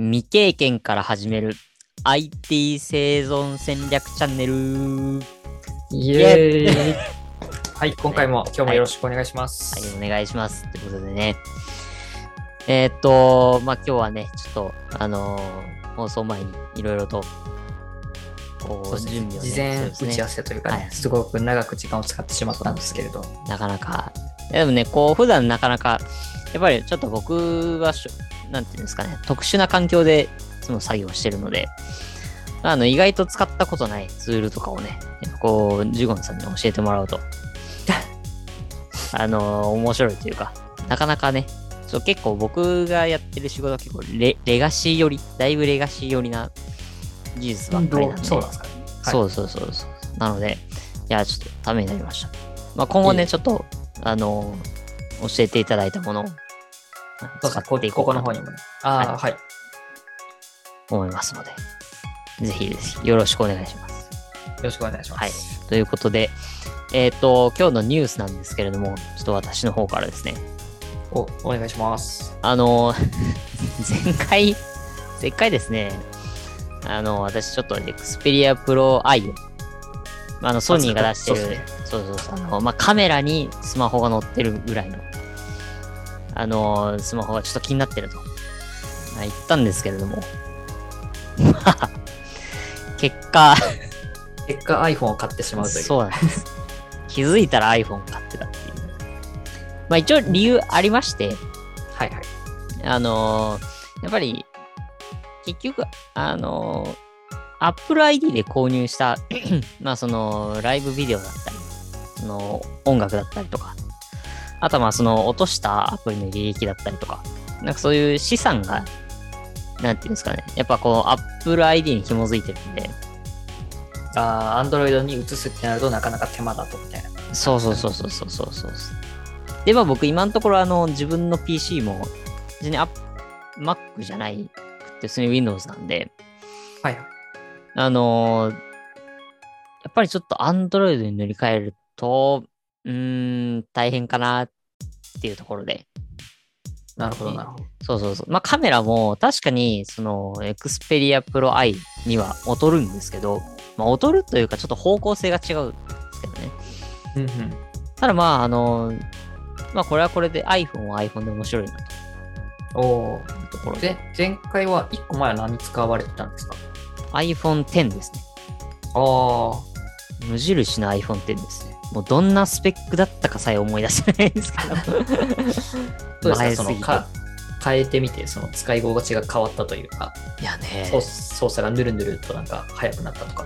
未経験から始める IT 生存戦略チャンネル。イエーイ。はい、今回も今日もよろしくお願いします。はい、お願いします。ということでね。えーっと、まあ、今日はね、ちょっと、あのー放送前にいろいろと、こう、準備を、ね、事前打ち合わせというかね、はい。すごく長く時間を使ってしまったんですけれど、なかなか、でもね、こう、普段なかなか、やっぱりちょっと僕はなんていうんですかね、特殊な環境でいつも作業してるので、あの、意外と使ったことないツールとかをね、こう、ジュゴンさんに教えてもらうと、あの、面白いというか、なかなかね、そう結構僕がやってる仕事は結構レレガシー寄り、だいぶレガシー寄りな技術ばっかりなんで、そうなんですかね。はいそうそうそうそう。なので、いや、ちょっとためになりました。まあ、今後ね、ちょっと、あの、教えていただいたものをそう使っていこうかなとここの方にもね。ああ、はい。よ思いますので、ぜひぜひよろしくお願いします。ろしくお願いします。はいということで、えっ、と、今日のニュースなんですけれども、ちょっと私の方からですね、お、お願いします。あの、前回、前回ですね、あの、私ちょっと Xperia Pro i を、あの、ソニーが出してる、そうでそうそうそう、あの、まあ、カメラにスマホが載ってるぐらいの、あの、スマホがちょっと気になってると、まあ、言ったんですけれども、まあ、結果、結果 iPhone を買ってしまうという。そうなんです。気づいたら iPhone 買ってたっていう。まあ一応理由ありまして、はいはい。あのーやっぱり、結局、あのー Apple ID で購入した、まあその、ライブビデオだったり、その、音楽だったりとか、あとはまあその、落としたアプリの履歴だったりとか、なんかそういう資産が、なんていうんですかね、やっぱこう、Apple ID に紐づいてるんで、ああ、Android に移すってなるとなかなか手間だとみたいな。そうそうそうそうそうそうそう。で、まあ僕今のところあの自分の PC も、別に Mac じゃないくて、普通に Windows なんで、はいはい。あのーやっぱりちょっと Android に塗り替えると、うーん、大変かなっていうところで。なるほどなるほど。そうそうそう。まあカメラも確かにその Xperia Pro i には劣るんですけど、まあ劣るというかちょっと方向性が違うんですけどね。うんうん。ただまあ、あの、まあこれはこれで iPhone は iPhone で面白いなとおお。ところで、で、前回は1個前は何使われてたんですか？iPhone X ですね。ああ。無印の iPhone X ですね。もうどんなスペックだったかさえ思い出せないんですけど。どうですかそのか変えてみて、その使い心地が変わったというか、いやね操操作がぬるぬるとなんか速くなったとか。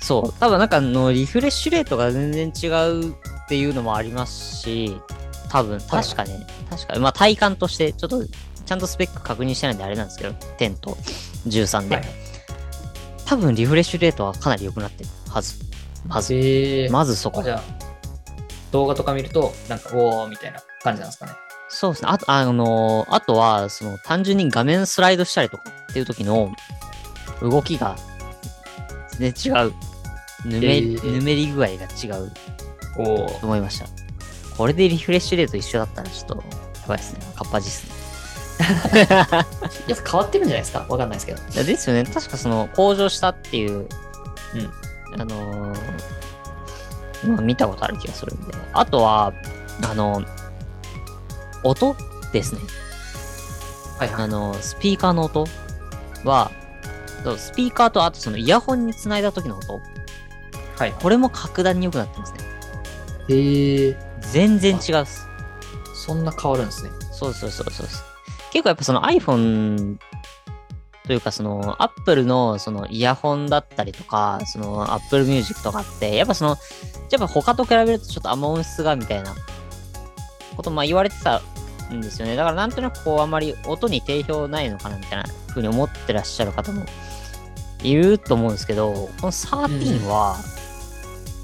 そう。多分なんかあのリフレッシュレートが全然違うっていうのもありますし、多分、確かね、確か、まあ体感として、ちょっとちゃんとスペック確認してないんであれなんですけど、10と13で。はい多分リフレッシュレートはかなり良くなってるはず。まず、えー、まずそこじ。ゃあ、動画とか見ると、なんか、おーみたいな感じなんですかね。そうですね。あと、あのあとは、その、単純に画面スライドしたりとかっていう時の動きが全然違う。ぬめ、えーぬめり具合が違うおと思いました。これでリフレッシュレート一緒だったらちょっと、やばいですね。カッパジっすね。やっぱ変わってるんじゃないですか？わかんないですけど。いやですよね。確かその、向上したっていう、うん。あのーまあ見たことある気がするんで。あとは、あの音ですね。はいはい。あの、スピーカーの音は、スピーカーとあとそのイヤホンにつないだ時の音、はい。これも格段に良くなってますね。へえ。全然違うっす。そんな変わるんですね。そうそうそうそう。結構やっぱその iPhone というかその Apple のそのイヤホンだったりとか、その Apple Music とかって、やっぱその、やっぱ他と比べるとちょっとあんま音質がみたいなことまあ言われてたんですよね。だからなんとなくこうあんまり音に定評ないのかなみたいな風に思ってらっしゃる方もいると思うんですけど、この13は、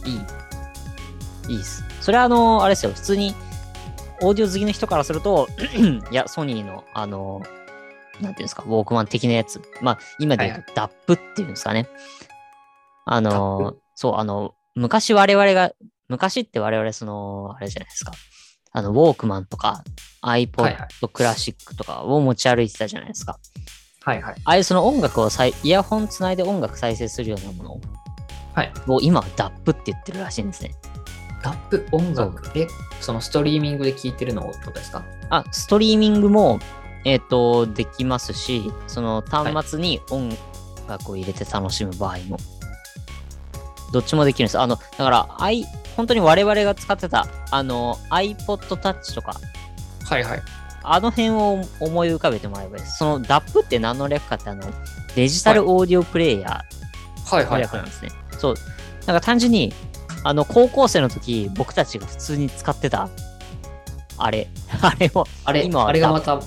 いい。いいっす。それはあの、あれですよ、普通に、オーディオ好きの人からすると、いや、ソニーの、あの、なんていうんですか、ウォークマン的なやつ。まあ、今で言うと、ダップっていうんですかね。あダッの、そう、あの、昔我々が、昔って我々その、あれじゃないですか。あの、ウォークマンとか、はい iPod クラシックとかを持ち歩いてたじゃないですか。はいはい。ああいうその音楽をイヤホンつないで音楽再生するようなものはいを今は DAP って言ってるらしいんですね。ラップ音楽で、そのストリーミングで聴いてるのをってことですか？あ、ストリーミングも、えっ、と、できますし、その端末に音楽を入れて楽しむ場合も、どっちもできるんです。あの、だから、I、本当に我々が使ってた、あの、iPod Touch とか、はいはい。あの辺を思い浮かべてもらえばいいです。その DAP って何の略かって、あの、デジタルオーディオプレイヤーのはいはいはい。略なんですね。そう。なんか単純に、あの、高校生の時、僕たちが普通に使ってた、あれ、あれを、あれ、今はあれがまた、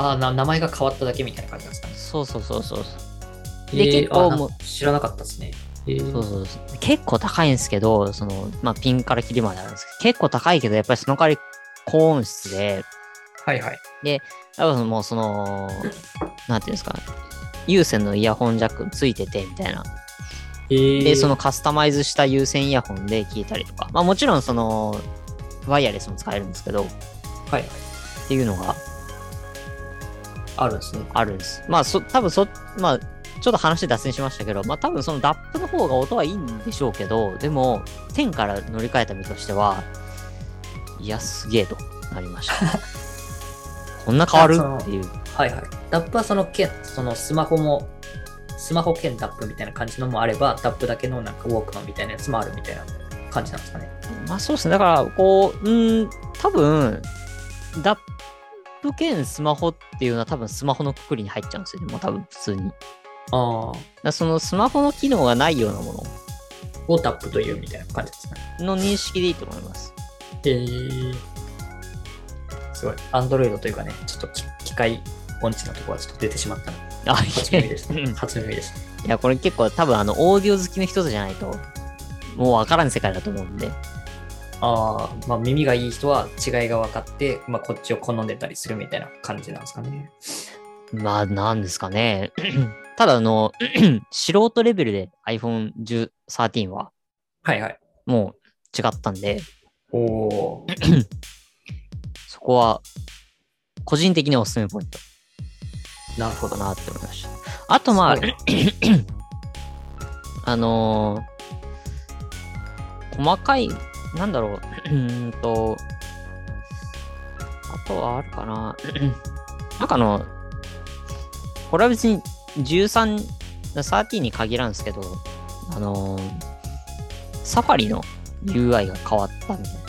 あ名前が変わっただけみたいな感じなんですか？ね。そうそうそうそう。でえー結構もう知らなかったですね。えーそうそうそう。結構高いんですけど、その、まあ、ピンからキリまであるんですけど、結構高いけど、やっぱりその代わり高音質で、はいはい。多分もうその、なんていうんですか、有線のイヤホンジャックついててみたいな。えーで、そのカスタマイズした有線イヤホンで聞いたりとか、まあもちろんその、ワイヤレスも使えるんですけど、っはいはい。ていうのがあるんですね。あるんです。まあ、そ、多分そ、まあ、ちょっと話脱線しましたけど、まあ多分その DAP の方が音はいいんでしょうけど、でも、10から乗り換えた身としては、いや、すげえとなりました。こんな変わる？っていう。はいはい。ダップはその兼、そのスマホも、スマホ兼ダップみたいな感じのもあれば、ダップだけのなんかウォークマンみたいなやつもあるみたいな感じなんですかね。まあそうですね。だから、こう、うーん、多分、DAP 兼スマホっていうのは多分スマホのくくりに入っちゃうんですよね。もう多分普通に。ああ。らそのスマホの機能がないようなもをダップというみたいな感じですね。のの認識でいいと思います。えー、すごい。アンドロイドというかね、ちょっと機機械音痴のところはちょっと出てしまったので、あ、初耳ですねうん。初耳ですね。いや、これ結構多分あの、オーディオ好きの人じゃないと、もうわからん世界だと思うんで。ああ、まあ耳がいい人は違いが分かって、まあこっちを好んでたりするみたいな感じなんですかね。まあ、なんですかね。ただあの、素人レベルで iPhone 13ははいはい。もう違ったんで、おお。そこは個人的におすすめポイントなるほどな。って思いました。あとまああのー細かい、なんだろう、うーんと、あとはあるかな。なんかあの、これは別に13、13に限らんすけど、あのーサファリの UI が変わったみたいな。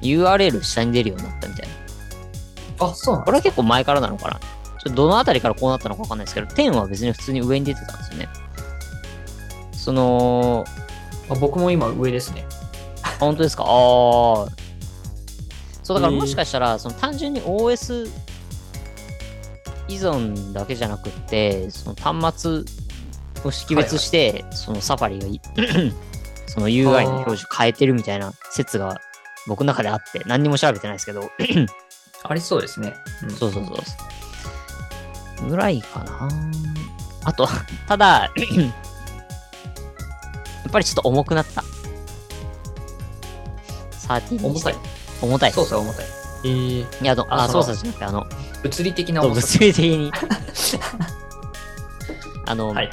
URL 下に出るようになったみたいな。あ、そうなんこれは結構前からなのかなちょっとどのあたりからこうなったのかわかんないですけど、10は別に普通に上に出てたんですよね。その、あ僕も今上ですね。あ本当ですか？ああ。そう、だからもしかしたら、その単純に OS 依存だけじゃなくって、その端末を識別して、そのサファリがい その UI の表示変えてるみたいな説が僕の中であって、何にも調べてないですけど、ありそうですね。うんそうそうそう。ぐらいかな。あと、ただ、やっぱりちょっと重くなった。13にして重たい。重たい。操作重たい。えー、いや、あの、あ、操作じゃなくて、あの、物理的な重さ。物理的に。あの、はい。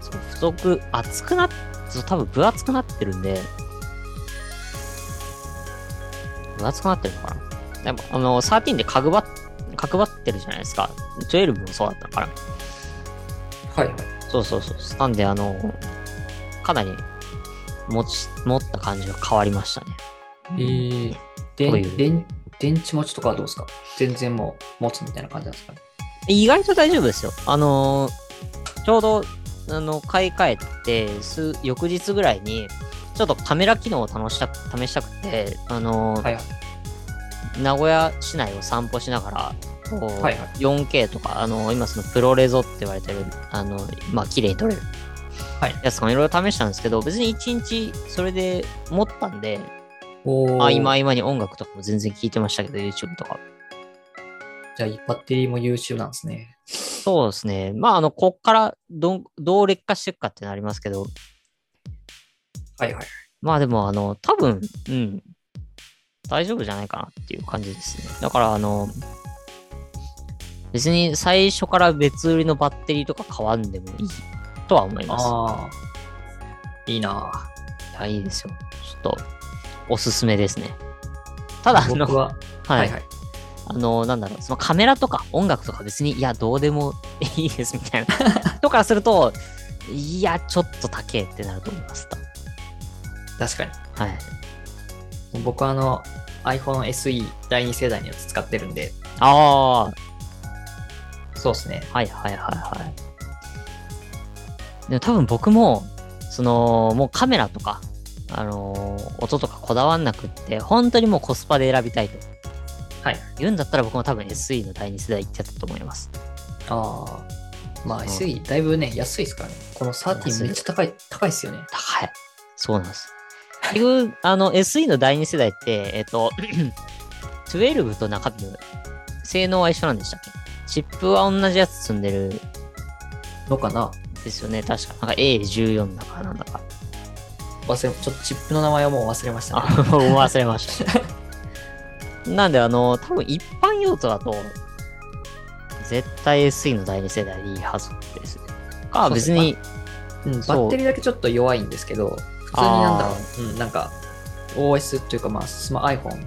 そう太く、厚くなっ、そう多分分厚くなってるんで、分厚くなってるのかなでも、あの、13で角張っ、角張ってるじゃないですか。12もそうだったのかなはいはい。そうそうそう。なんで、あの、かなり持ち、持った感じが変わりましたね。えー、で電電池持ちとかはどうですか？全然もう持つみたいな感じなんですかね？意外と大丈夫ですよ。あのーちょうど、あの、買い替えて、数、翌日ぐらいに、ちょっとカメラ機能を試したく、試したくて、あのーはいはい。名古屋市内を散歩しながら、こう、はいはい 4K とか、あの、今そのプロレゾって言われてる、あの、まあ、綺麗に撮れる。はいやつとかいろいろ試したんですけど、別に1日それで持ったんで、おー合間合間に音楽とかも全然聞いてましたけど、YouTube とか。じゃあ、バッテリーも優秀なんですね。そうですね。まあ、あの、こっからどん、どう劣化していくかってなりますけど、はいはい。まあでも、あの、多分、うん、大丈夫じゃないかなっていう感じですね。だから、あの、別に最初から別売りのバッテリーとか買わんでもいいとは思います。ああ。いいなぁいや、いいですよ。ちょっと、おすすめですね。ただ、あの、僕は、ははいいはい。あの、なんだろう、そのカメラとか音楽とか別に、いや、どうでもいいですみたいな。とからすると、いや、ちょっと高えってなると思います。確かに。はい。僕はあの iPhone SE 第2世代のやつ使ってるんで、ああ、そうですね。はいはいはいはい。でも多分僕も、その、もうカメラとか、あのー音とかこだわんなくって、本当にもうコスパで選びたいとはい。言うんだったら僕も多分 SE の第2世代行ってたと思います。ああ。まあうん SE だいぶね、安いですからね。この安13いめっちゃ高い、高いっすよね。高い。そうなんです。結局、あの、SE の第2世代って、えっと、12と中身の性能は一緒なんでしたっけ？チップは同じやつ積んでるのかな？ですよね。確か。なんか A14 だからなんだか。忘れ、ちょっとチップの名前はもう忘れましたあ、ね。忘れました。なんで、あの、多分一般用途だと、絶対 SE の第2世代でいいはずですね。か、別に、うん、バッテリーだけちょっと弱いんですけど、普通になんだろう、うん、なんか OS っていうかまあスマ iPhone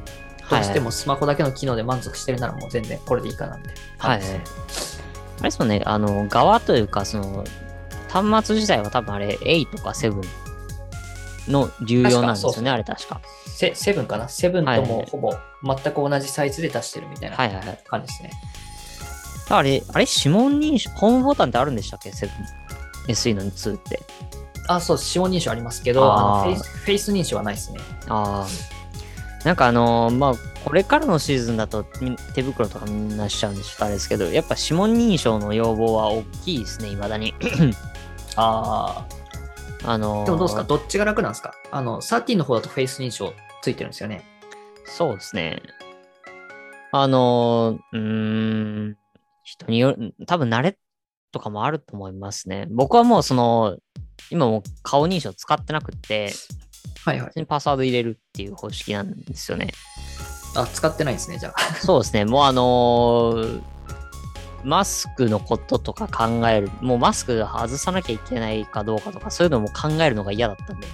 としてもスマホだけの機能で満足してるならもう全然これでいいかなみたいなはい感じですね。あれですもんね、あの、側というか、その、端末自体は多分あれ、8とか7の流用なんですよね、あれ確か。セセブンかな？セブンとはいもほぼ全く同じサイズで出してるみたいなはいはいはい。感じですね。あれ、あれ、指紋認証、ホームボタンってあるんでしたっけ ?7。SE の2って。あ、そう、指紋認証ありますけど、あのフェイスフェイス認証はないですね。ああ。なんかあのーまあ、これからのシーズンだとみ手袋とかみんなしちゃうんでちょっとあれですけど、やっぱ指紋認証の要望は大きいですね、未だに。ああのーあ。でもどうですか？どっちが楽なんですか？あの、13の方だとフェイス認証ついてるんですよね。そうですね。あのー、うーん、人による、多分慣れとかもあると思いますね。僕はもうその、今もう顔認証使ってなくって、はいはいパスワード入れるっていう方式なんですよね。あ、使ってないんですね、じゃあ。そうですね。もうあのーマスクのこととか考える、もうマスク外さなきゃいけないかどうかとか、そういうのも考えるのが嫌だったんで、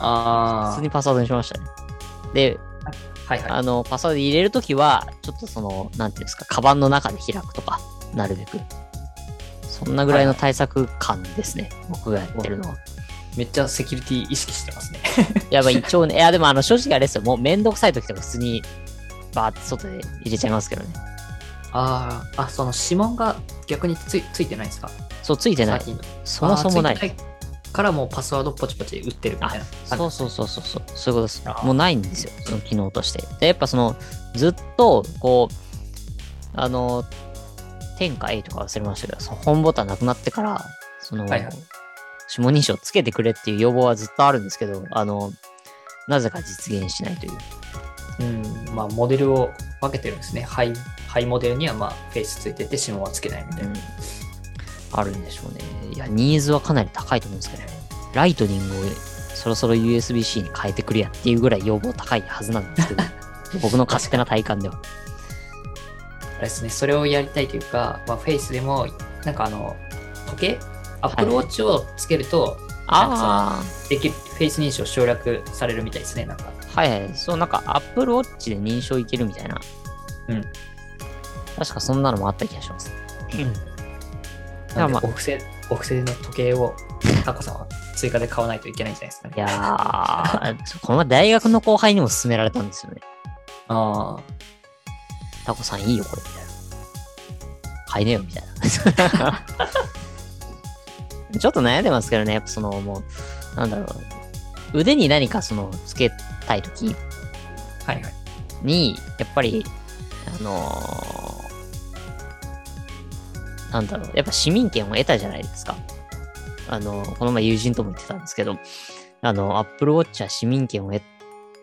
あ普通にパスワードにしましたね。で、はいはい。あの、パスワード入れるときは、ちょっとその、なんていうんですか、カバンの中で開くとか、なるべく。そんなぐらいの対策感ですね。僕がやってるのは。めっちゃセキュリティ意識してますね。いや、まあ一応ね、いや、でもあの、正直あれですよ。もうめんどくさいときとか普通に、バーって外で入れちゃいますけどね。ああ、あ、その指紋が逆についついてないんですか？そう、ついてない。13のそもそもないあーつ。てからもうパスワードポチポチ打ってるみたいな。そうそうそうそうそう、そういうことですもうないんですよ、その機能として。で、やっぱその、ずっと、こう、あの、天下 A とか忘れましたけど、その本ボタンなくなってから、その、はいはい指紋認証つけてくれっていう要望はずっとあるんですけど、あの、なぜか実現しないという。うん、まあモデルを分けてるんですね。ハイ、ハイモデルにはまあフェイスついてて指紋はつけないみたいな。あるんでしょうね。いや、ニーズはかなり高いと思うんですけどね。ライトニングをそろそろ USB-C に変えてくれやっていうぐらい要望高いはずなんですけど、僕の勝手な体感では。あれですね、それをやりたいというか、まあ、フェイスでも、なんかあの、時計？アップルウォッチをつけると、あできる、フェイス認証省略されるみたいですね、なんか。あ、はいはい。そう、なんか Apple Watch で認証いけるみたいな。うん。確かそんなのもあった気がします。なんでまあお布施、お布施の時計をタコさんは追加で買わないといけないんじゃないですかね。いやー、この前大学の後輩にも勧められたんですよね。ああ、タコさんいいよ、これ、みたいな。買いねよ、みたいな。ちょっと悩んでますけどね、やっぱその、もう、なんだろう。腕に何かその、つけたいときはいはい。に、やっぱり、あのーなんだろう、やっぱ市民権を得たじゃないですか。あの、この前友人とも言ってたんですけど、あの、Apple Watch は市民権を得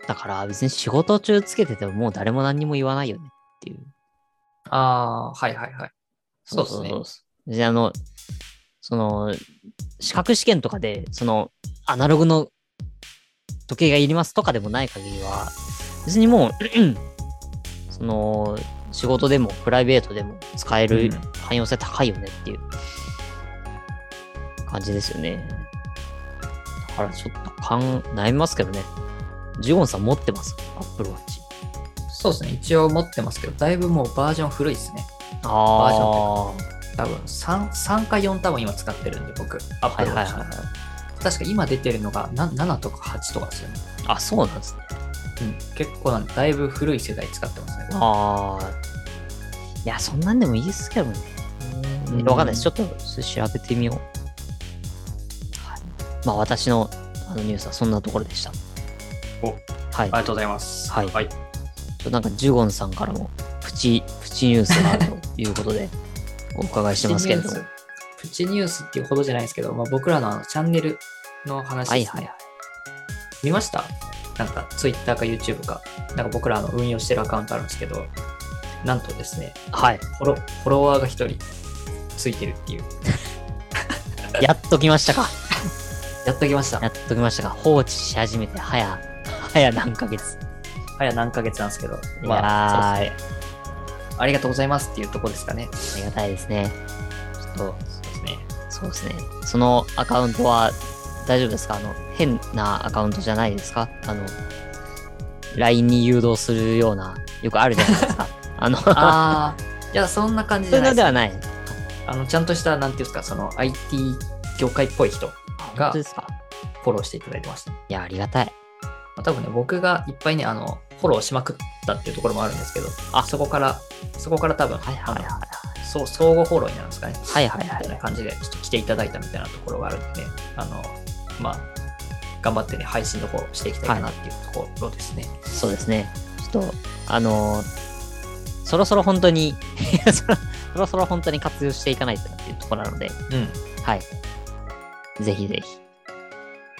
たから、別に仕事中つけててももう誰も何にも言わないよねっていう。ああ、はいはいはい。そうですねそうそうで、あの、その、資格試験とかで、その、アナログの時計がいりますとかでもない限りは、別にもう、その、仕事でもプライベートでも使えるうん汎用性高いよねっていう感じですよね。だからちょっと勘、悩みますけどね。ジュゴンさん持ってます ?Apple Watch。そうですね。一応持ってますけど、だいぶもうバージョン古いですね。あ多分3、3か4多分今使ってるんで、僕。あ。はい Apple はい Watch はい。確か今出てるのがな7とか8とかですよね。あ、そうなんですね。うん。結構なんで、だいぶ古い世代使ってますね。ああ。いや、そんなんでもいいですけどね。うんわかんないです。ちょっと調べてみよう。はい、まあ、私のあのニュースはそんなところでした。おはい。ありがとうございます。はいはい。ちょっとなんか、ジュゴンさんからもプチ、プチニュースがあるということで、お伺いしてますけれども。プチニュースっていうほどじゃないですけど、まあ、僕らのあのチャンネルの話です、ね。はいはいはい。見ました？なんか Twitter か YouTube か、なんか僕らあの運用してるアカウントあるんですけど、なんとですね、はい。フォロフォロワーが一人ついてるっていう。やっと来ましたか。やっときましたや。っと来ましたか。放置し始めて、早、早何ヶ月。早何ヶ月なんですけど、いまあ、やーそうですね。ありがとうございますっていうとこですかね。ありがたいですね。ちょっと、そうですね。そのアカウントは大丈夫ですか？あの、変なアカウントじゃないですか？あの、LINE に誘導するような、よくあるじゃないですか。あの、あー、いや、そんな感じじゃないではない。あの、ちゃんとした、なんていうんですか、その IT 業界っぽい人本がフォローしていただいてました。いや、ありがたい。まあ多分ね、僕がいっぱいね、あの、フォローしまくったっていうところもあるんですけど、あそこから、そこから多分、はいはいはいあのそう相互フォローになるんですかね。はい。はいはいはみたいい。な感じで、ちょっと来ていただいたみたいなところがあるんで、あの、まあ、頑張ってね、配信の方していきたいかなっていうところですね。そうですね。ちょっと、あのーそろそろ本当に そろ、そろ本当に活用していかないとなっていうところなので、うん。はい。ぜひぜひ、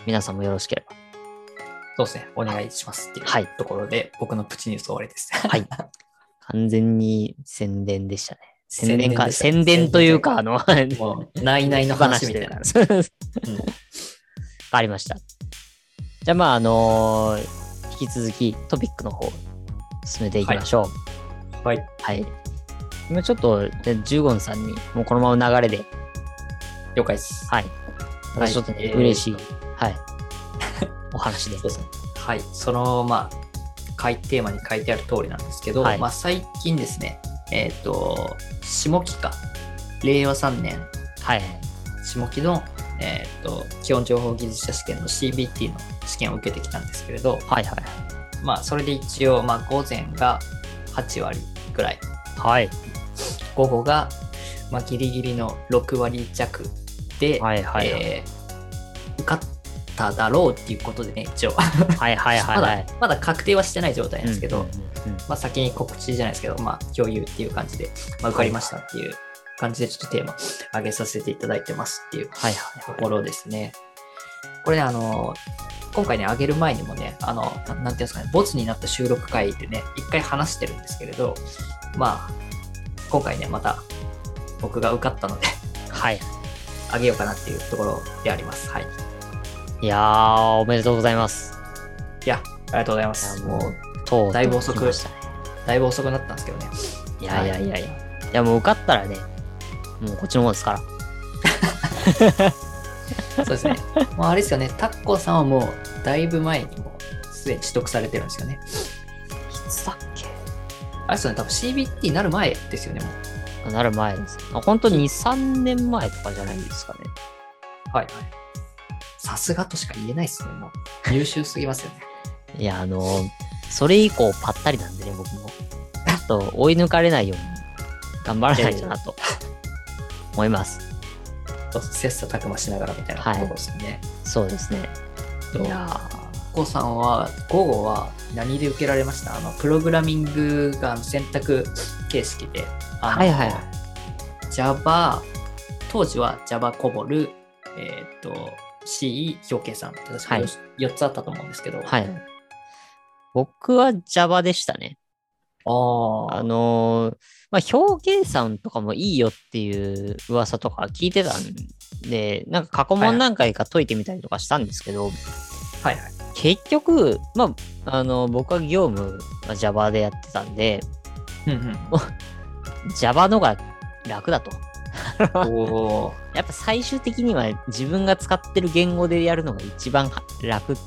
皆さんもよろしければ。そうですね。お願いしますっていうはいところで、僕のプチニュース終わりです。はい。完全に宣伝でしたね。宣宣伝伝か、宣伝というか、あの、もう、ないないの話みたいな。わうんかりました。じゃあ、まあ、あのー引き続きトピックの方、進めていきましょう。はい。はい。今ちょっと、でジュゴンさんに、もうこのまま流れで、了解です。はい。私ちょっとね、えー嬉しい、はい。お話で そう。ですね。はい。その、まあ、書いテーマに書いてある通りなんですけど、はいまあ、最近ですね、えっ、と、下期か、令和3年、はい。下期の、えっ、と、基本情報技術者試験の CBT の試験を受けてきたんですけれど、はいはい。まあ、それで一応、まあ、午前が8割ぐらい、はい。午後が、まあ、ギリギリの6割弱で、はいはいはい。えー受かっただろうっていうことでね、一応。はいはいはいまはいだ。まだ確定はしてない状態なんですけど、うんうんうんうんまあ、先に告知じゃないですけど、まあ、共有っていう感じで、まあ、受かりましたっていう感じでちょっとテーマ上げさせていただいてますっていうはいはいはい。ところですね。これね、あの、今回ね、上げる前にもね、あの、ななんていうんですかね、ボツになった収録会でね、一回話してるんですけれど、まあ、今回ね、また僕が受かったので、はい。上げようかなっていうところであります。はい。いやー、おめでとうございます。いや、ありがとうございます。もうとうだいぶ遅くね。だいぶ遅くなったんですけどね。いやいやいやいや。いやもう受かったらね、もうこっちのもんですから。そうですね。もうあれですよね、タッコさんはもう、だいぶ前にもう、すでに取得されてるんですよね。いつだっけ？あれですよね、多分 CBT になる前ですよね、もう。なる前です。あ本当に2、3年前とかじゃないですかね。はいはい。さすがとしか言えないですね、もう。優秀すぎますよね。いや、あの、それ以降ぱったりなんでね、僕も。ちょっと追い抜かれないように頑張らないとなと 思います。そうそう切磋琢磨しながらみたいなところですよね。そうですね。といやタッコさんは、午後は何で受けられました？あの、プログラミングが選択形式で、あのはいはいはい Java、当時は Java コボル、えっ、と、C、表計算って確かはい 4, つあったと思うんですけど、ーはい。僕は Java でしたね。あああのーまあ、表計算とかもいいよっていう噂とか聞いてたんで、なんか過去問何回か解いてみたりとかしたんですけど、はいはい。結局、まあ、あの、僕は業務は Java でやってたんで、うん Java のが楽だと。やっぱ最終的には自分が使ってる言語でやるのが一番は楽っ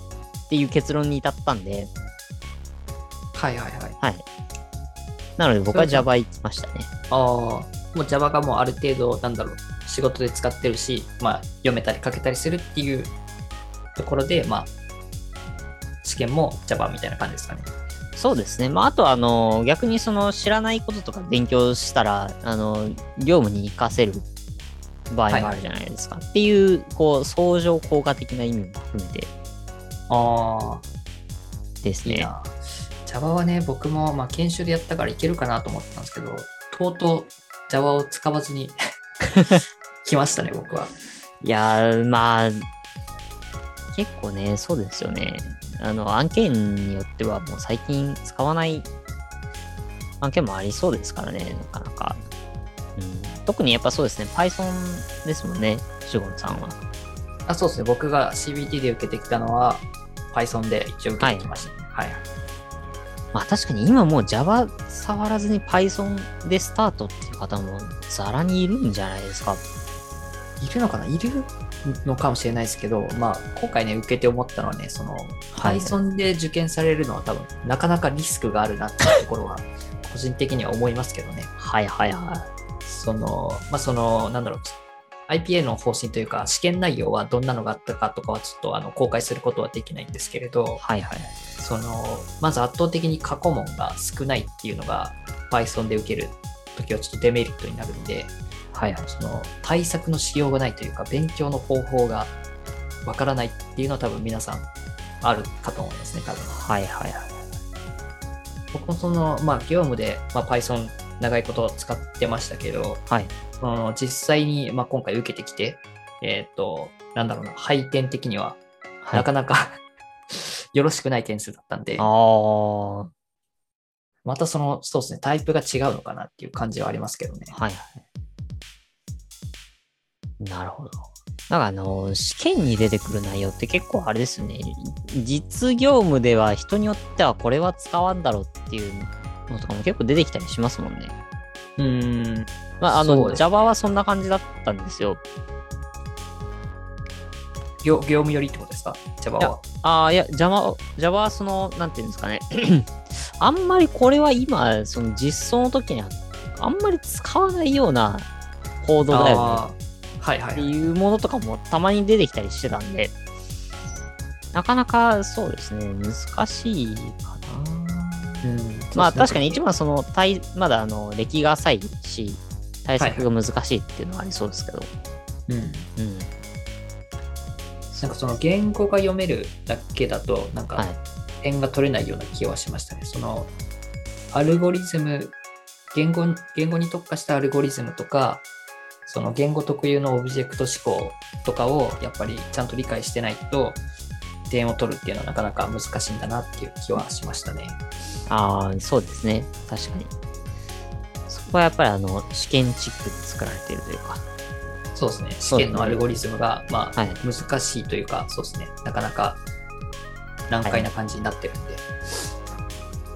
ていう結論に至ったんで、はいはいはい。はい。なので僕は Java 行きましたね。ああ、もう Java がもうある程度、なんだろう、仕事で使ってるし、まあ、読めたり書けたりするっていうところで、まあ、試験も Java みたいな感じですかね。そうですね。まあ、あとは、あの、逆にその知らないこととか勉強したら、あの、業務に活かせる場合もあるじゃないですか。っていう、こう、相乗効果的な意味も含めてああ、ですね。いいな。Java はね、僕も、まあ、研修でやったからいけるかなと思ってたんですけど、とうとう Java を使わずに 来ましたね、僕は。いやー、まあ、結構ね、そうですよね。あの、案件によってはもう最近使わない案件もありそうですからね、なかなか。うん、特にやっぱそうですね、Python ですもんね、シュゴンさんは。あそうですね、僕が CBT で受けてきたのは、Python で一応受けてきましたね。はい。まあ確かに今もう Java 触らずに Python でスタートっていう方もザラにいるんじゃないですか。いるのかな？いるのかもしれないですけど、まあ、今回ね、受けて思ったのはね、その、はい Python で受験されるのは多分、なかなかリスクがあるなっていうところは、個人的には思いますけどね。はいはいはその、まあ、その、なんだろう、IPA の方針というか、試験内容はどんなのがあったかとかはちょっとあの公開することはできないんですけれどい。、はいはい。その、まず圧倒的に過去問が少ないっていうのが、Python で受けるときはちょっとデメリットになるんで、はいはい。その対策のしようがないというか、勉強の方法がわからないっていうのは多分皆さんあるかと思いますね、多分。はいはいはい。僕もその、まあ、業務で、まあ、Python 長いこと使ってましたけど、はい。その実際に、まあ、今回受けてきて、えっ、と、なんだろうな、配点的には、はい、なかなか よろしくない点数だったんで、あまたその、そうですね、タイプが違うのかなっていう感じはありますけどねい。はい。なるほど。なんかあの、試験に出てくる内容って結構あれですよね。実業務では人によってはこれは使わんだろうっていうのとかも結構出てきたりしますもんね。うーん。まあ、あの、Java はそんな感じだったんですよ。業業務寄りってことですか ?Java は。ああ、いや、Java、Java はその、なんていうんですかね。あんまりこれは今、その実装の時には、あんまり使わないようなコードだよねはいはいはい。っていうものとかもたまに出てきたりしてたんで、なかなかそうですね、難しいかな。うんまあ確かに一番その、対まだあの歴が浅いし、対策が難しいっていうのはありそうですけど。うん。うん。なんかその言語が読めるだけだと、なんかはい。点が取れないような気はしましたね。そのアルゴリズム、言語言語に特化したアルゴリズムとか、その言語特有のオブジェクト思考とかをやっぱりちゃんと理解してないと点を取るっていうのはなかなか難しいんだなっていう気はしましたね。ああ、そうですね。確かに。そこはやっぱりあの、試験チックで作られているというか。そうですね。試験のアルゴリズムが、まあ、はい難しいというか、そうですね。なかなか難解な感じになってるんで。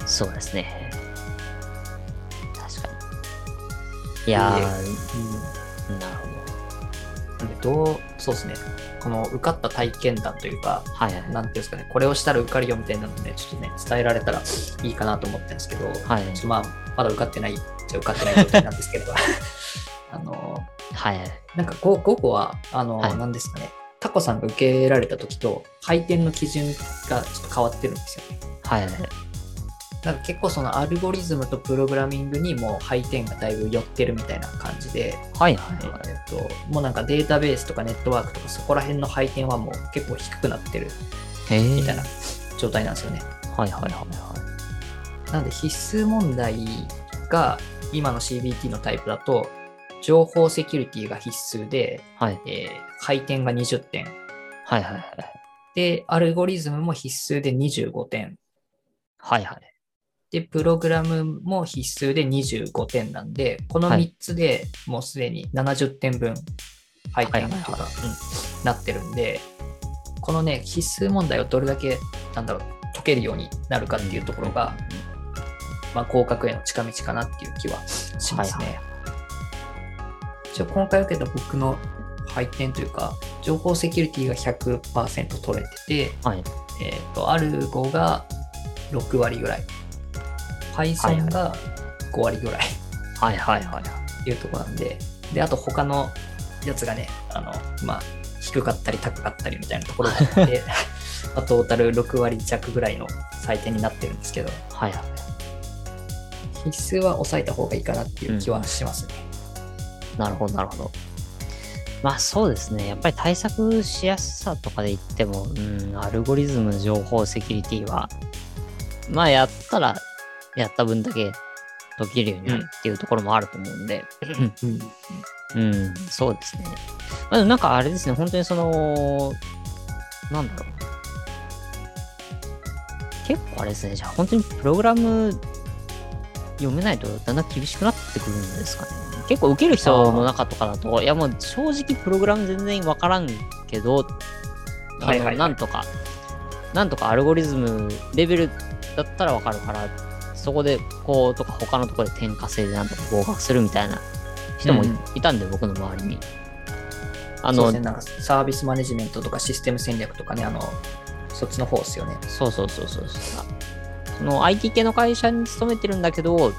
そうですね。確かに。いやー、うんどう、そうですね。この受かった体験談というか、ど。はいはい。なんていうんですかね、これをしたら受かるよみたいなので、ちょっとね、伝えられたらいいかなと思ってるんですけど、はいまあ、まだ受かってない、じゃあ受かってない状態なんですけど、あの、はいはい。なんか午午後は、あの、はいなんですかね、タコさんが受けられた時と、配点の基準がちょっと変わってるんですよね。はいはい。なんか結構そのアルゴリズムとプログラミングにも配点がだいぶ寄ってるみたいな感じで、はいはいはい。えっと、もうなんかデータベースとかネットワークとかそこら辺の配点はもう結構低くなってる。みたいな状態なんですよね。はいはいはいはなので必須問題が今の CBT のタイプだと情報セキュリティが必須で、い。はい。えー配点が20点。はいはいはい。で、アルゴリズムも必須で25点。はいはい。で、プログラムも必須で25点なんで、このはい。3つでもうすでに70点分配点というか、はいはいうんなってるんで、このね、必須問題をどれだけ、なんだろう、解けるようになるかっていうところが、まあ、合格への近道かなっていう気はしますね。はいじゃあ今回受けた僕の配点というか、情報セキュリティが100%取れてて、はい。えっ、と、アルゴが6割ぐらい、Python が5割ぐらいはいはいはい。っていうところなんで、で、あと他のやつがね、あの、まあ、低かったり高かったりみたいなところがあって、まあ、トータル6割弱ぐらいの採点になってるんですけど、はいはい。必須は抑えた方がいいかなっていう気はしますね。なるほど、なるほど。まあそうですね。やっぱり対策しやすさとかで言っても、うん、アルゴリズム情報セキュリティは、まあやったら、やった分だけ解けるようになるっていうところもあると思うんで、うん。うん、そうですね。まあ、なんかあれですね、本当にその、なんだろう。結構あれですね、じゃあ本当にプログラム読めないとだんだん厳しくなってくるんですかね。結構受ける人の中とかだと、いやもう正直プログラム全然わからんけど、はいはいなんとか、なんとかアルゴリズムレベルだったらわかるから、そこでこうとか他のところで点火制でなんとか合格するみたいな人もい,、うんたんで、僕の周りに。あの、ね、なんかサービスマネジメントとかシステム戦略とかね、あの、そっちの方ですよね。そうそうそうそうそう。その IT 系の会社に勤めてるんだけど、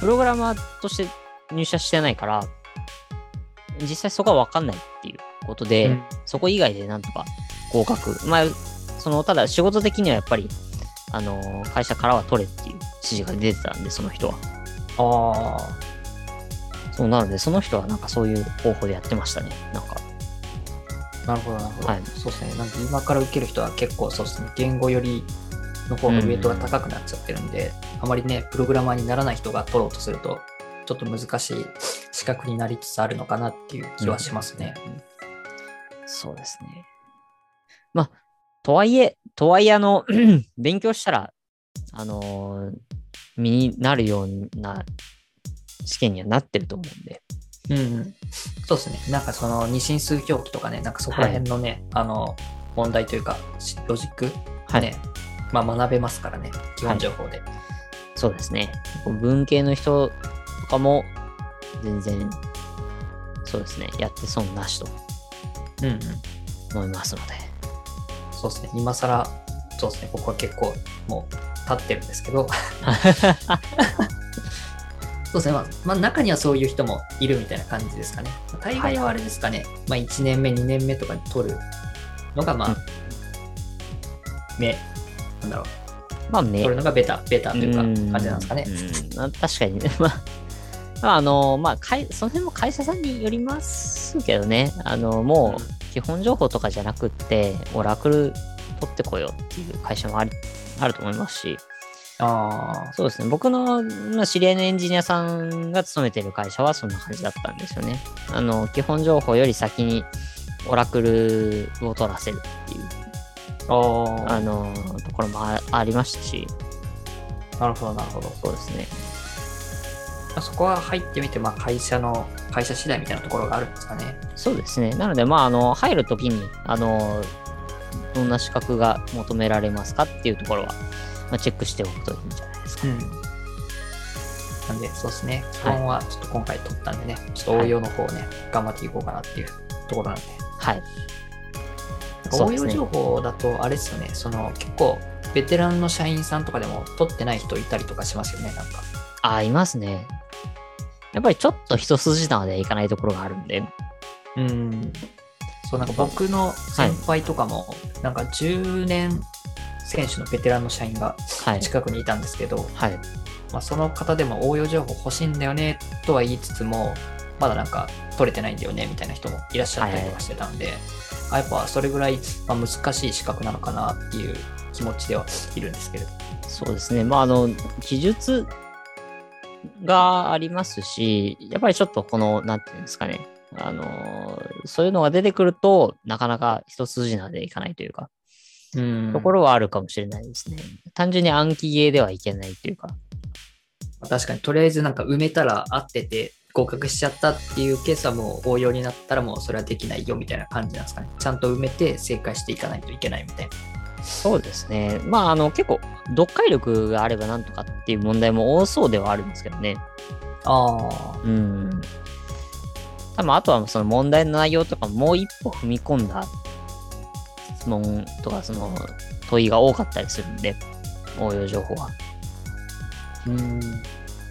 プログラマーとして入社してないから、実際そこは分かんないっていうことで、うんそこ以外でなんとか合格。まあ、その、ただ仕事的にはやっぱり、あの、会社からは取れっていう指示が出てたんで、その人は。あそうなので、その人はなんかそういう方法でやってましたね。なんか。あ、なるほど、なるほど。はいそうですね。なんで今から受ける人は結構そうですね、言語よりの方のウェイトが高くなっちゃってるんで、あまりね、プログラマーにならない人が取ろうとすると、ちょっと難しい資格になりつつあるのかなっていう気はしますね。そうですね。まあ、とはいえ、とはいえ、あの、勉強したら、あのー身になるような試験にはなってると思うんで。うん、うん。そうですね。なんかその二進数表記とかね、なんかそこら辺のね、あの、問題というか、しロジック、はい。ね、まあ学べますからね、基本情報で。そうですね。文系の人とかも、全然、そうですね。やって損なしとうん、うん。思いますので。そうですね。今更、そうですね。僕は結構もう経ってるんですけど、そうですね。まあ、まあ、中にはそういう人もいるみたいな感じですかね。大概はあれですかね。まあ、1年目、2年目とかに取るのが、まあ、うん目、なんだろう。まあね。取るのがベタ、ベタというか、感じなんですかね。確かにね。まあ、まあ、あの、まあ、かいその辺も会社さんによりますけどね。あの、もう、基本情報とかじゃなくって、オラクル取ってこようっていう会社もありあると思いますし、ああ、そうですね。僕の、まあ、知り合いのエンジニアさんが勤めてる会社はそんな感じだったんですよね。あの、基本情報より先にオラクルを取らせるっていう、ああの、ところもあありましたし、あ、なるほど、なるほど。そうですね。まあそこは入ってみて、まあ、会社の、会社次第みたいなところがあるんですかね。そうですね。なので、まあ、あの、入るときに、あの、どんな資格が求められますかっていうところは、まあ、チェックしておくといいんじゃないですか。うん。なんで、そうですね。基本はちょっと今回取ったんでね、ちょっと応用の方をね、頑張っていこうかなっていうところなんで。はい。応用情報だと、あれですよね、その結構、ベテランの社員さんとかでも取ってない人いたりとかしますよね、なんか。あ、いますね。やっぱりちょっと一筋縄でいかないところがあるんで。うん。そう、なんか僕の先輩とかも、なんか10年選手のベテランの社員がはい。近くにいたんですけど、はい。まあ、その方でも応用情報欲しいんだよねとは言いつつも、まだなんか取れてないんだよねみたいな人もいらっしゃったりとかしてたんで、あやっぱそれぐらい、まあ、難しい資格なのかなっていう気持ちではいるんですけれど。そうですね。まあ、あの、記述がありますし、やっぱりちょっとこの、なんていうんですかね。あの、そういうのが出てくると、なかなか一筋縄でいかないというか、うんところはあるかもしれないですね。単純に暗記ゲーではいけないというか。確かにとりあえずなんか埋めたら合ってて合格しちゃったっていうケースはもう応用になったらもうそれはできないよみたいな感じなんですかね。ちゃんと埋めて正解していかないといけないみたいな。そうですね。まあ、あの、結構、読解力があればなんとかっていう問題も多そうではあるんですけどね。ああ。うん。多分、あとはその問題の内容とかもう一歩踏み込んだ質問とか、その問いが多かったりするんで、応用情報は。うん。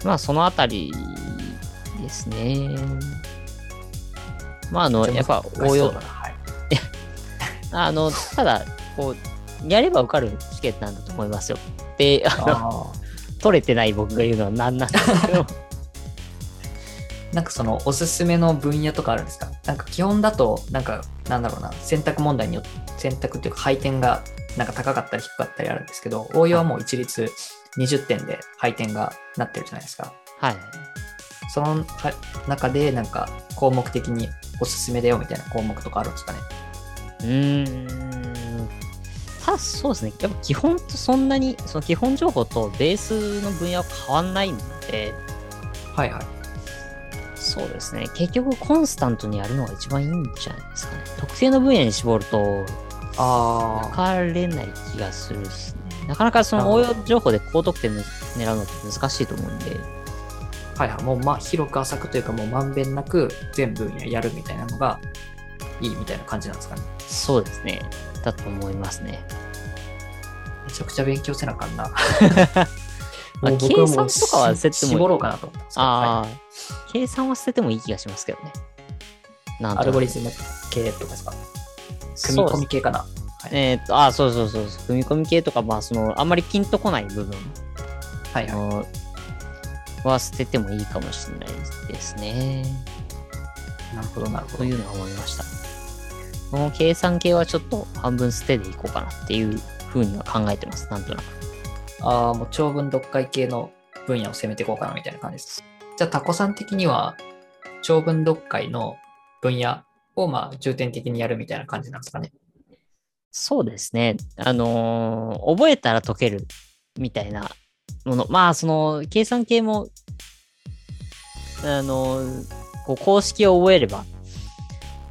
まあ、そのあたりですね。まあ、あの、やっぱ応用。はい。あの、ただ、こう、やれば受かる試験なんだと思いますよ。で、あの、あ取れてない僕が言うのは何なんですけど、ー なんかそのおすすめの分野とかあるんですか？なんか基本だと、なんか、なんだろうな、選択問題によって、選択っていうか配点がなんか高かったり低かったりあるんですけど、応用はもう一律20点で配点がなってるじゃないですか。はい。そのは中でなんか項目的におすすめだよみたいな項目とかあるんですかね？うーん。そうですね。やっぱ基本とそんなに、その基本情報とベースの分野は変わんないので、はいはい。そうですね。結局コンスタントにやるのが一番いいんじゃないですかね。特定の分野に絞ると、あ分かれない気がするですね。なかなかその応用情報で高得点狙うのって難しいと思うんで、あ、はいはい。もうまあ広く浅くというかもうまんべんなく全分野やるみたいなのがいいみたいな感じなんですかね。そうですね。だと思いますね。めちゃくちゃ勉強せなあかんな。まあ計算とかは捨ててもいい絞ろうかなとああ、はい計算は捨ててもいい気がしますけどね。なんアルゴリズム系とかですか？組み込み系かな？はいえーっと、あ、そうそうそうそう、組み込み系とか、まあ、その、あんまりピンとこない部分はいはい。のは捨ててもいいかもしれないですね。なるほどなるほど。というのは思いました。この計算系はちょっと半分捨てでいこうかなっていうふうには考えてます、なんとなく。ああ、もう長文読解系の分野を攻めていこうかなみたいな感じです。じゃあタコさん的には長文読解の分野をまあ重点的にやるみたいな感じなんですかね。そうですね。あのー覚えたら解けるみたいなもの。まあ、その、計算系も、あのーこう公式を覚えれば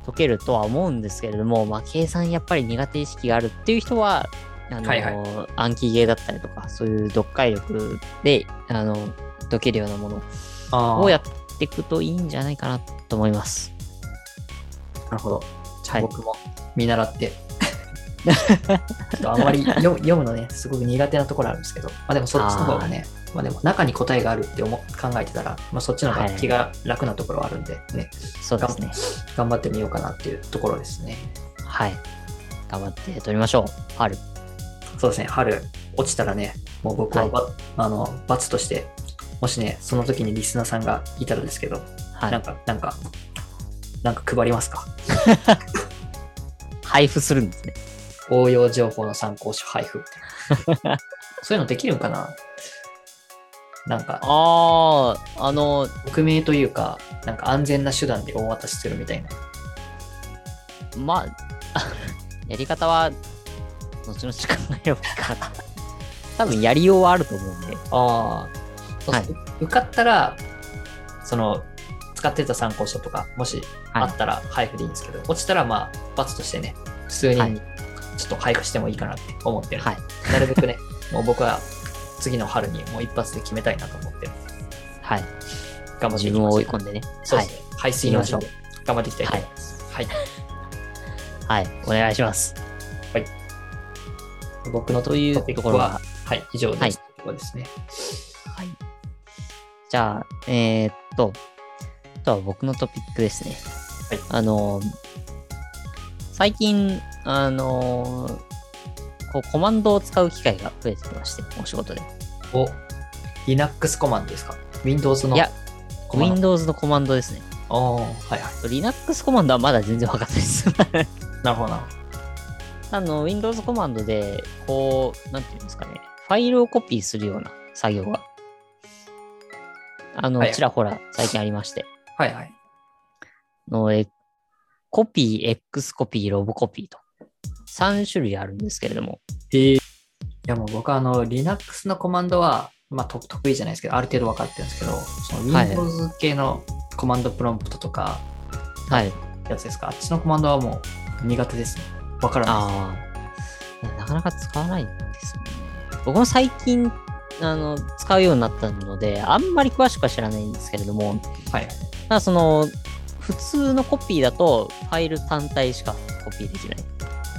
解けるとは思うんですけれども、まあ、計算やっぱり苦手意識があるっていう人は、あのーはいは暗記ゲーだったりとか、そういう読解力で、あの、解けるようなものあをやっていくといいんじゃないかなと思います。なるほど。じゃはいあ僕も見習って。ちょっとあんまり読むのね、すごく苦手なところあるんですけど、まあでもそっちの方がね、まあでも中に答えがあるって思考えてたら、まあそっちの方が気が楽なところはあるんでね、そうですね。頑張ってみようかなっていうところですね。はい。頑張って取りましょう。春。そうですね、春落ちたらね、もう僕はば、あの罰として、もしね、その時にリスナーさんがいたらですけど、はいなん。か、なんか、なんか配りますか？配布するんですね。応用情報の参考書配布みたいな。そういうのできるんかな？なんか、ああ、あの、匿名というか、なんか安全な手段で大渡しするみたいな。まあ、やり方は、後々考えようかな。多分やりようはあると思うんで。ああ、はい受かったら、その、使ってた参考書とか、もしあはいったら配布でいいんですけど、落ちたらまあ、罰としてね、普通にはいちょっと配布してもいいかなって思ってる。はい。なるべくね、もう僕は次の春にもう一発で決めたいなと思って、はい。頑張って自分をいきます。追い込んでね。はいそうです。ね。排水の頑張っていきたいと思います。はい。はい。お願いします。僕のというところがは、はい、以上です。はいですね。はい。じゃあ、えー、っと、あとは僕のトピックですね。はいあの、最近、あの、こうコマンドを使う機会が増えてきまして、お仕事で。お、Linux コマンドですか ?Windows のいや。Windows のコマンドですね。おーはいはい。Linux コマンドはまだ全然わかんないです。なるほどな。あの、Windows コマンドで、こう、なんていうんですかね、ファイルをコピーするような作業が、あの、はいちらほら最近ありまして、はいはい。のえコピー、X コピー、ロブコピーと、3種類あるんですけれども、へえ。いやもう僕はあの、Linux のコマンドは、まあと得意じゃないですけど、ある程度分かってるんですけど、そのはい Windows 系のコマンドプロンプトとか、はい。やつですか、あっちのコマンドはもう苦手ですね。分からないなかなか使わないんですね。僕も最近、あの、使うようになったので、あんまり詳しくは知らないんですけれども、はい。ただその、普通のコピーだと、ファイル単体しかコピーできない。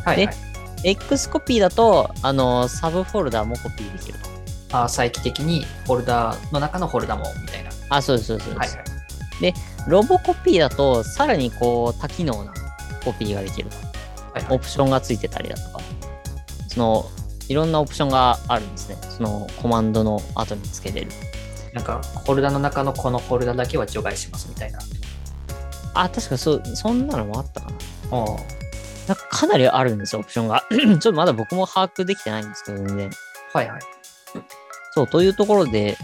はい、ではい。X コピーだと、あの、サブフォルダもコピーできると。あー再帰的にフォルダーの中のフォルダもみたいな。あ、そうです、そうです。そうですはいはい。ロボコピーだと、さらにこう、多機能なコピーができると。オプションがついてたりだとか、その、いろんなオプションがあるんですね。そのコマンドの後につけれる。なんか、フォルダの中のこのフォルダだけは除外しますみたいな。あ、確かそう、そんなのもあったかな。おーなんかかなりあるんですよ、オプションが。ちょっとまだ僕も把握できてないんですけどね。はいはい。そう、というところで、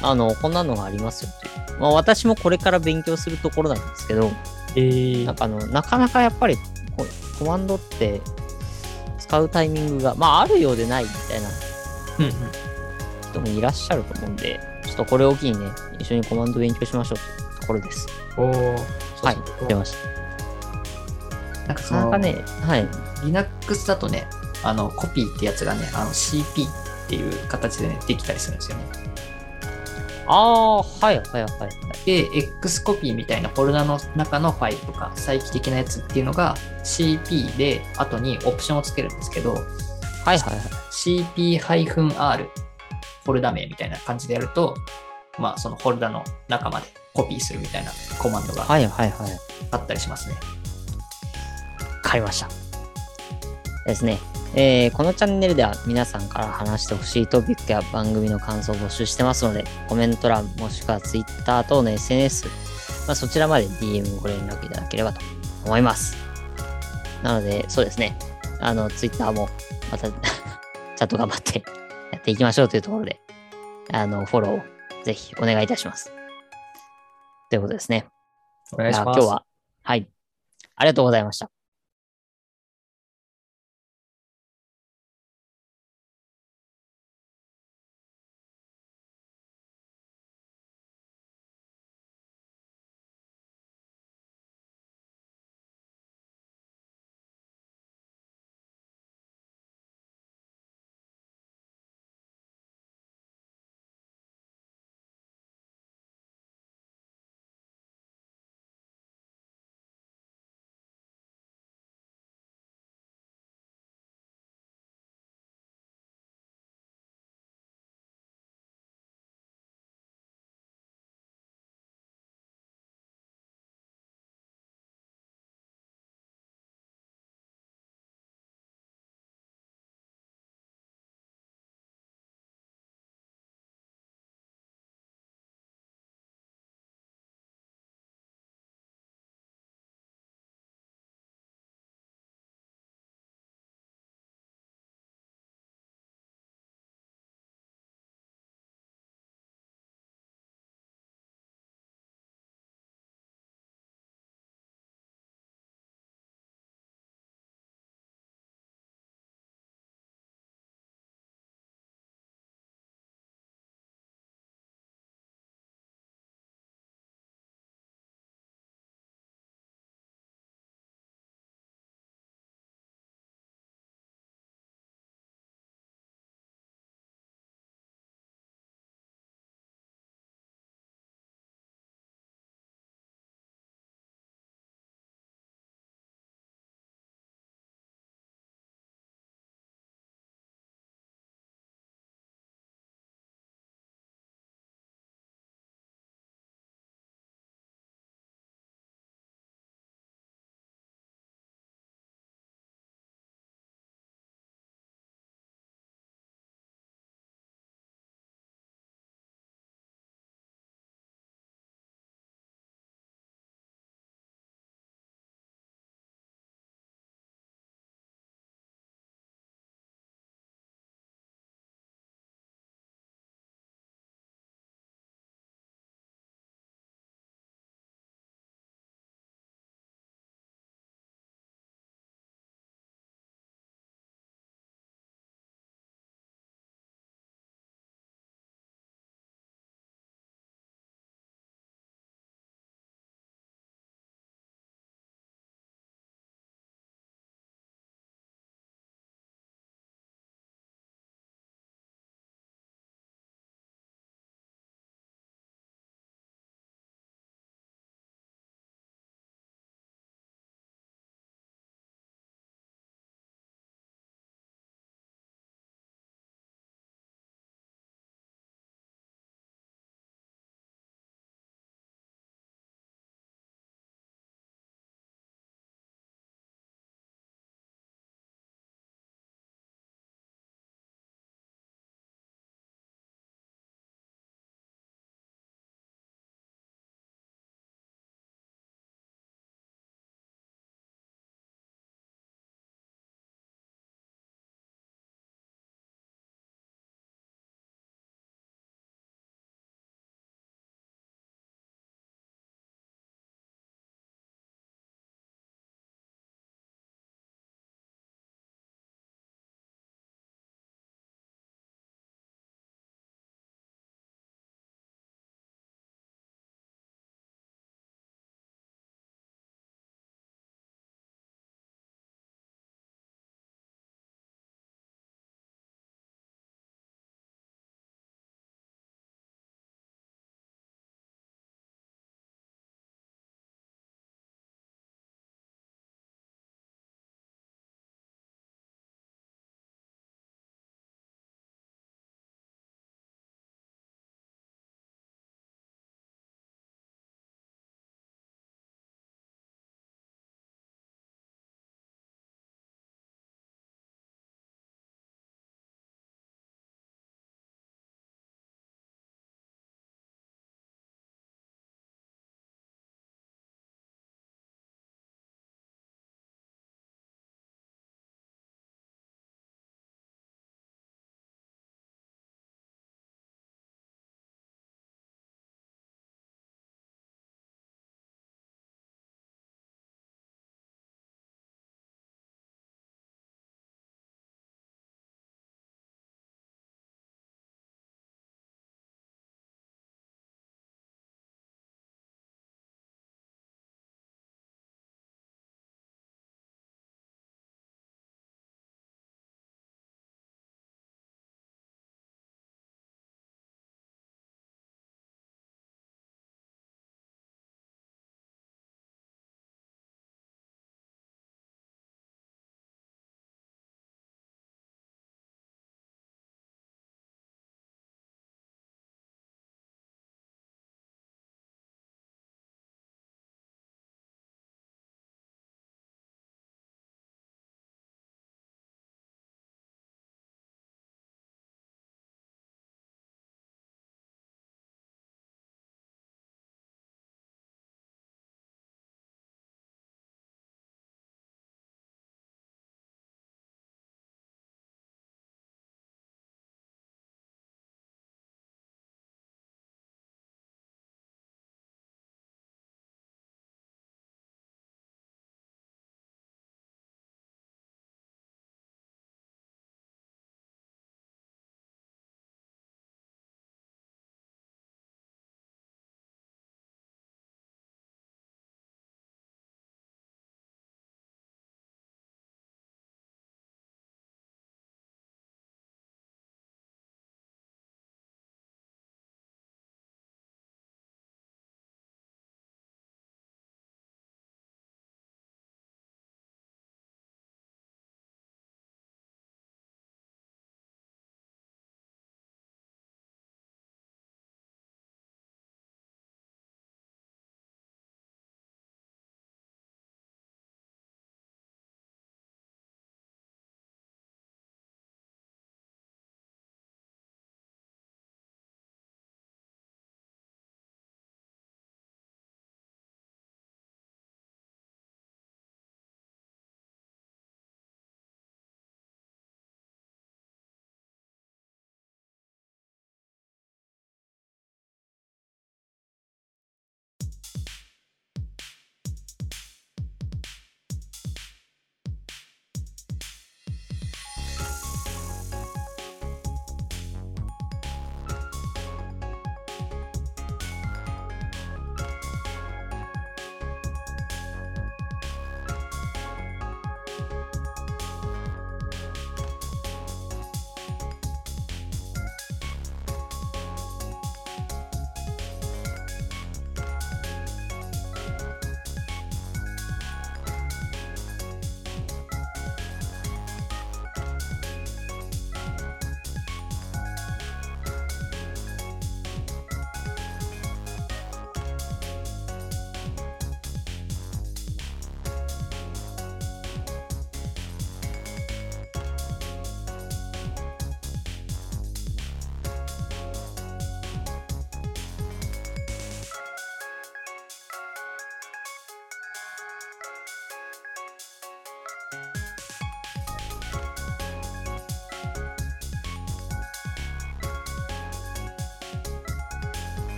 あの、こんなのがありますよという。まあ、私もこれから勉強するところなんですけど、えーなんかあの、なかなかやっぱりココマンドって使うタイミングが、まあ、あるようでないみたいな。人もいらっしゃると思うんで、ちょっとこれを機にね、一緒にコマンド勉強しましょうというところです。おーはい出ました。なんかなかなかね、はい。Linux だとね、あの、コピーってやつがね、あの CP っていう形でね、できたりするんですよね。ああ、はいはいはいはい。で、X コピーみたいなフォルダの中のファイルとか、再帰的なやつっていうのが CP で後にオプションをつけるんですけど、はいはいはい。CP-R フォルダ名みたいな感じでやると、まあそのフォルダの中までコピーするみたいなコマンドがはいはいはい。あったりしますね。買いました。ですね。えーこのチャンネルでは皆さんから話してほしいトピックや番組の感想を募集してますので、コメント欄もしくは Twitter 等の SNS、まあ、そちらまで DM ご連絡いただければと思います。なので、そうですね。あの、Twitter もまた ちゃんと頑張って やっていきましょうというところで、あの、フォローをぜひお願いいたします。ということですね。お願いします。今日は、はい。ありがとうございました。